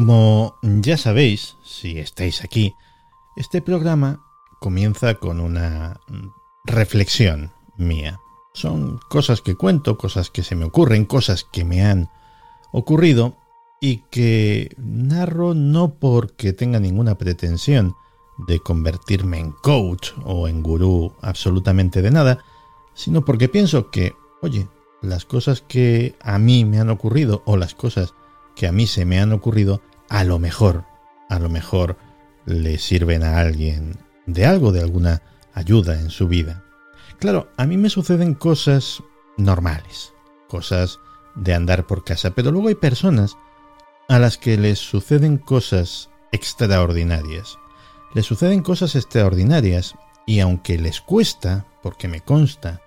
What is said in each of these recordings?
Como ya sabéis, si estáis aquí, este programa comienza con una reflexión mía. Son cosas que cuento, cosas que se me ocurren, cosas que me han ocurrido y que narro no porque tenga ninguna pretensión de convertirme en coach o en gurú absolutamente de nada, sino porque pienso que, oye, las cosas que a mí me han ocurrido o las cosas que a mí se me han ocurrido, a lo mejor, a lo mejor le sirven a alguien de algo, de alguna ayuda en su vida. Claro, a mí me suceden cosas normales, cosas de andar por casa, pero luego hay personas a las que les suceden cosas extraordinarias. Les suceden cosas extraordinarias y aunque les cuesta, porque me consta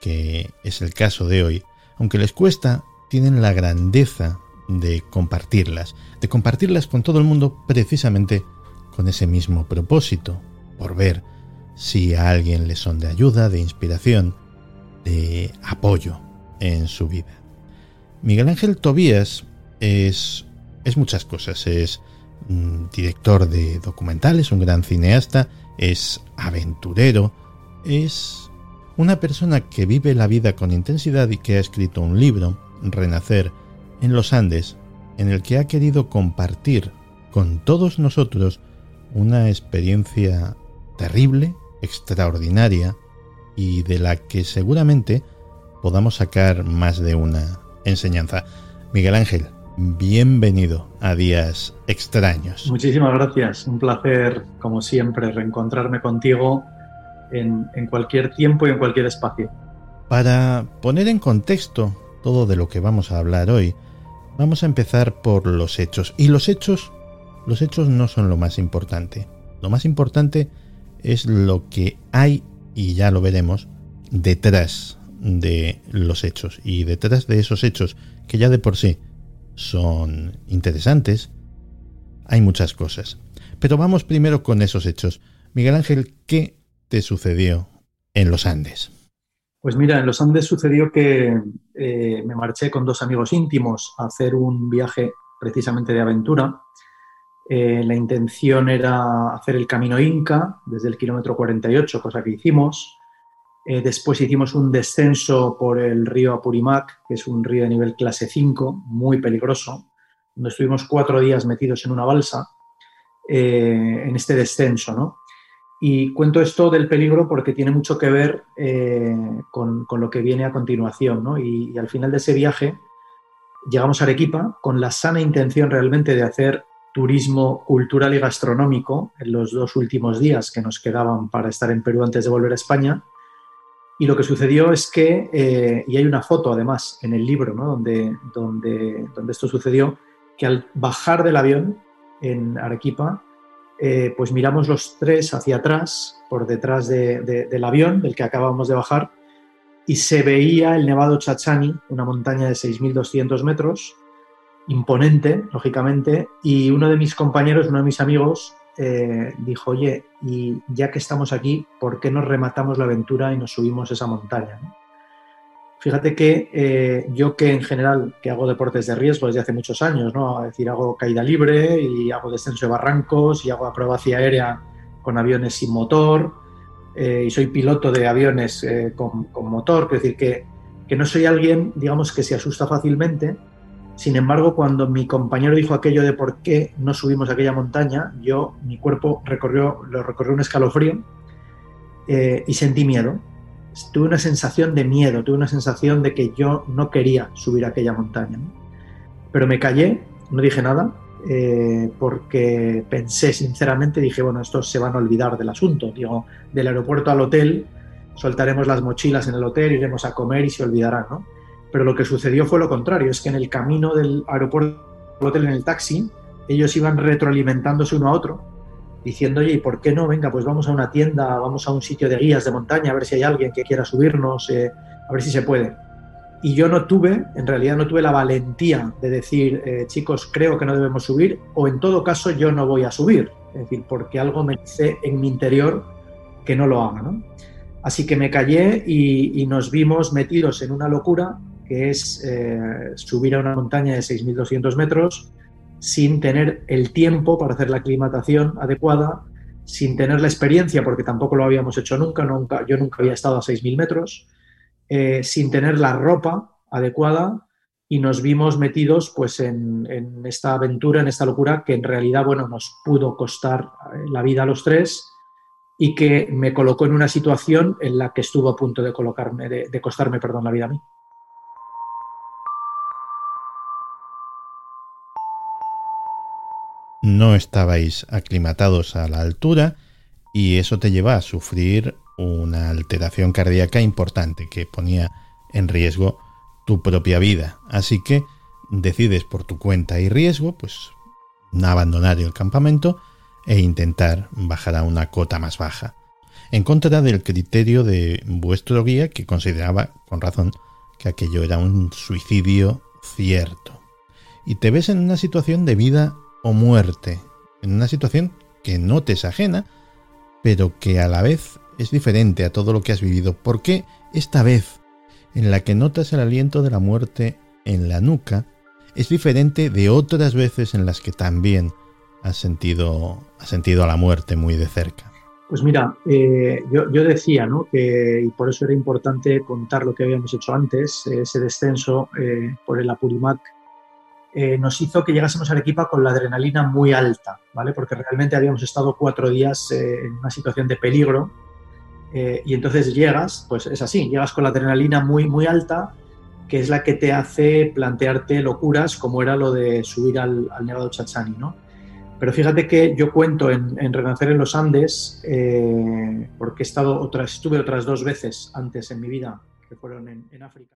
que es el caso de hoy, aunque les cuesta, tienen la grandeza de compartirlas, de compartirlas con todo el mundo precisamente con ese mismo propósito, por ver si a alguien le son de ayuda, de inspiración, de apoyo en su vida. Miguel Ángel Tobías es, es muchas cosas, es mm, director de documentales, un gran cineasta, es aventurero, es una persona que vive la vida con intensidad y que ha escrito un libro, Renacer, en los Andes en el que ha querido compartir con todos nosotros una experiencia terrible, extraordinaria y de la que seguramente podamos sacar más de una enseñanza. Miguel Ángel, bienvenido a Días Extraños. Muchísimas gracias, un placer como siempre reencontrarme contigo en, en cualquier tiempo y en cualquier espacio. Para poner en contexto todo de lo que vamos a hablar hoy, Vamos a empezar por los hechos. Y los hechos, los hechos no son lo más importante. Lo más importante es lo que hay, y ya lo veremos, detrás de los hechos. Y detrás de esos hechos, que ya de por sí son interesantes, hay muchas cosas. Pero vamos primero con esos hechos. Miguel Ángel, ¿qué te sucedió en los Andes? Pues mira, en los Andes sucedió que eh, me marché con dos amigos íntimos a hacer un viaje precisamente de aventura. Eh, la intención era hacer el camino Inca desde el kilómetro 48, cosa que hicimos. Eh, después hicimos un descenso por el río Apurimac, que es un río de nivel clase 5, muy peligroso, donde estuvimos cuatro días metidos en una balsa en este descenso, ¿no? Y cuento esto del peligro porque tiene mucho que ver eh, con, lo que viene a continuación. ¿no? Y, al final de ese viaje llegamos a Arequipa con la sana intención realmente de hacer turismo cultural y gastronómico en los dos últimos días que nos quedaban para estar en Perú antes de volver a España. Y lo que sucedió es que, eh, y hay una foto además en el libro ¿no? donde, donde, donde esto sucedió, que al bajar del avión en Arequipa, eh, pues miramos los tres hacia atrás, por detrás del avión del que acabamos de bajar, y se veía el Nevado Chachani, una montaña de 6.200 metros, imponente, lógicamente, y uno de mis compañeros, uno de mis amigos, eh, dijo, oye, y ya que estamos aquí, ¿por qué no rematamos la aventura y nos subimos esa montaña? Fíjate que eh, yo que en general que hago deportes de riesgo desde hace muchos años, ¿no? Decir, hago caída libre y hago descenso de barrancos y hago acrobacia aérea con aviones sin motor eh, y soy piloto de aviones eh, con, motor, es decir, que, que, no soy alguien, digamos, que se asusta fácilmente, Sin embargo, cuando mi compañero dijo aquello de por qué no subimos aquella montaña, yo, mi cuerpo recorrió, lo recorrió un escalofrío y sentí miedo. Tuve una sensación de miedo, tuve una sensación de que yo no quería subir aquella montaña. Pero me callé, no dije nada, eh, porque pensé sinceramente, dije, bueno, estos se van a olvidar del asunto. Digo, del aeropuerto al hotel, soltaremos las mochilas en el hotel, iremos a comer y se olvidarán, ¿no? Pero lo que sucedió fue lo contrario, es que en el camino del aeropuerto al hotel en el taxi, ellos iban retroalimentándose uno a otro, diciendo, oye, ¿y por qué no? Venga, pues vamos a una tienda, vamos a un sitio de guías de montaña, a ver si hay alguien que quiera subirnos, eh, a ver si se puede. Y yo no tuve, en realidad no tuve la valentía de decir, eh, chicos, creo que no debemos subir, o en todo caso yo no voy a subir. Es decir, porque algo me dice en mi interior que no lo haga. ¿no? Así que me callé y, nos vimos metidos en una locura que es eh, subir a una montaña de 6.200 metros sin tener el tiempo para hacer la aclimatación adecuada, sin tener la experiencia, porque tampoco lo habíamos hecho nunca, nunca yo nunca había estado a 6.000 metros, eh, sin tener la ropa adecuada y nos vimos metidos pues, en, esta aventura, en esta locura que en realidad bueno, nos pudo costar eh, la vida a los tres y que me colocó en una situación en la que estuvo a punto de, colocarme, de, costarme perdón, la vida a mí. No estabais aclimatados a la altura y eso te lleva a sufrir una alteración cardíaca importante que ponía en riesgo tu propia vida. Así que decides por tu cuenta y riesgo, pues abandonar el campamento e intentar bajar a una cota más baja, en contra del criterio de vuestro guía que consideraba, con razón, que aquello era un suicidio cierto. Y te ves en una situación de vida o muerte, en una situación que no te es ajena, pero que a la vez es diferente a todo lo que has vivido. ¿Por qué esta vez, en la que notas el aliento de la muerte en la nuca, es diferente de otras veces en las que también has sentido, sentido a la muerte muy de cerca? Pues mira, eh, yo, decía ¿no? que, y por eso era importante contar lo que habíamos hecho antes, ese descenso eh, por el Apurimac eh, nos hizo que llegásemos a Arequipa con la adrenalina muy alta, ¿vale? Porque realmente habíamos estado cuatro días en una situación de peligro eh, y entonces llegas, pues es así, llegas con la adrenalina muy, muy alta, que es la que te hace plantearte locuras como era lo de subir al, Nevado Chachani, ¿no? Pero fíjate que yo cuento en, Renacer en los Andes, eh, porque he estado otras, estuve otras dos veces antes en mi vida, que fueron en África.